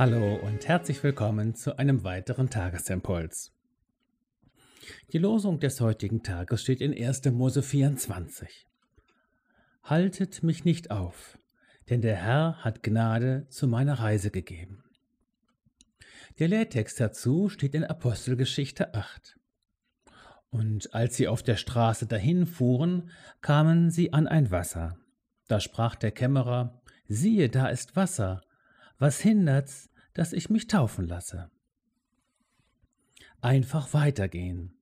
Hallo und herzlich willkommen zu einem weiteren Tagesimpuls. Die Losung des heutigen Tages steht in 1. Mose 24. Haltet mich nicht auf, denn der Herr hat Gnade zu meiner Reise gegeben. Der Lehrtext dazu steht in Apostelgeschichte 8. Und als sie auf der Straße dahin fuhren, kamen sie an ein Wasser. Da sprach der Kämmerer, siehe, da ist Wasser, was hindert's, dass ich mich taufen lasse? Einfach weitergehen.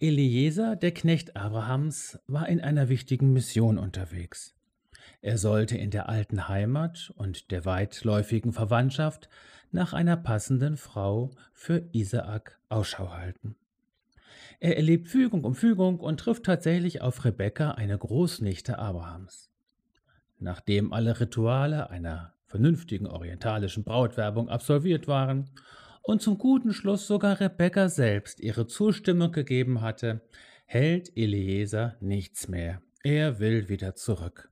Eliezer, der Knecht Abrahams, war in einer wichtigen Mission unterwegs. Er sollte in der alten Heimat und der weitläufigen Verwandtschaft nach einer passenden Frau für Isaak Ausschau halten. Er erlebt Fügung um Fügung und trifft tatsächlich auf Rebekka, eine Großnichte Abrahams. Nachdem alle Rituale einer vernünftigen orientalischen Brautwerbung absolviert waren und zum guten Schluss sogar Rebekka selbst ihre Zustimmung gegeben hatte, hält Eliezer nichts mehr. Er will wieder zurück.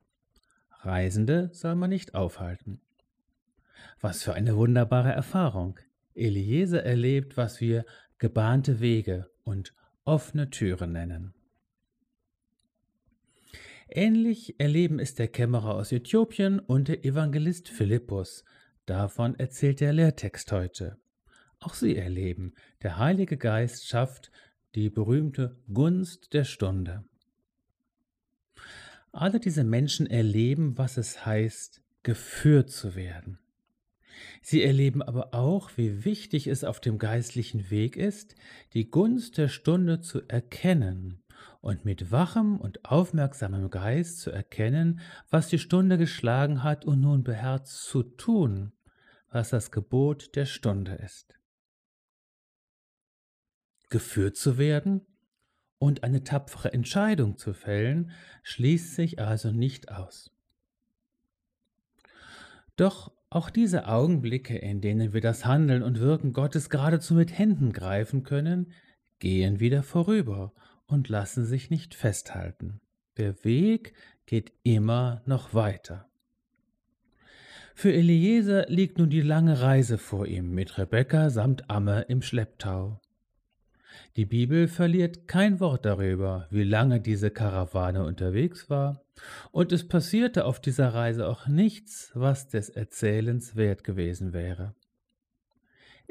Reisende soll man nicht aufhalten. Was für eine wunderbare Erfahrung. Eliezer erlebt, was wir gebahnte Wege und offene Türen nennen. Ähnlich erleben es der Kämmerer aus Äthiopien und der Evangelist Philippus. Davon erzählt der Lehrtext heute. Auch sie erleben, der Heilige Geist schafft die berühmte Gunst der Stunde. Alle diese Menschen erleben, was es heißt, geführt zu werden. Sie erleben aber auch, wie wichtig es auf dem geistlichen Weg ist, die Gunst der Stunde zu erkennen und mit wachem und aufmerksamem Geist zu erkennen, was die Stunde geschlagen hat und nun beherzt zu tun, was das Gebot der Stunde ist. Geführt zu werden und eine tapfere Entscheidung zu fällen, schließt sich also nicht aus. Doch auch diese Augenblicke, in denen wir das Handeln und Wirken Gottes geradezu mit Händen greifen können, gehen wieder vorüber und lassen sich nicht festhalten. Der Weg geht immer noch weiter. Für Eliezer liegt nun die lange Reise vor ihm mit Rebekka samt Amme im Schlepptau. Die Bibel verliert kein Wort darüber, wie lange diese Karawane unterwegs war, und es passierte auf dieser Reise auch nichts, was des Erzählens wert gewesen wäre.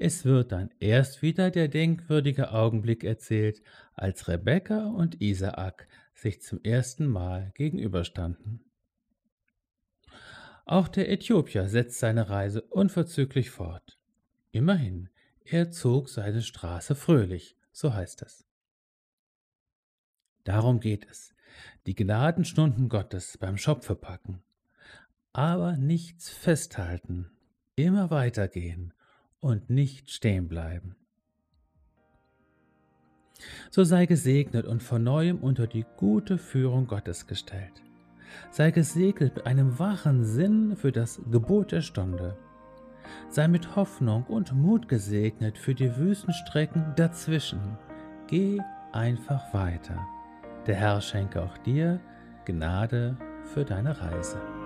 Es wird dann erst wieder der denkwürdige Augenblick erzählt, als Rebekka und Isaak sich zum ersten Mal gegenüberstanden. Auch der Äthiopier setzt seine Reise unverzüglich fort. Immerhin, er zog seine Straße fröhlich, so heißt es. Darum geht es, die Gnadenstunden Gottes beim Schopfe packen, aber nichts festhalten, immer weitergehen und nicht stehen bleiben. So sei gesegnet und von neuem unter die gute Führung Gottes gestellt. Sei gesegnet mit einem wachen Sinn für das Gebot der Stunde. Sei mit Hoffnung und Mut gesegnet für die Wüstenstrecken dazwischen. Geh einfach weiter. Der Herr schenke auch dir Gnade für deine Reise.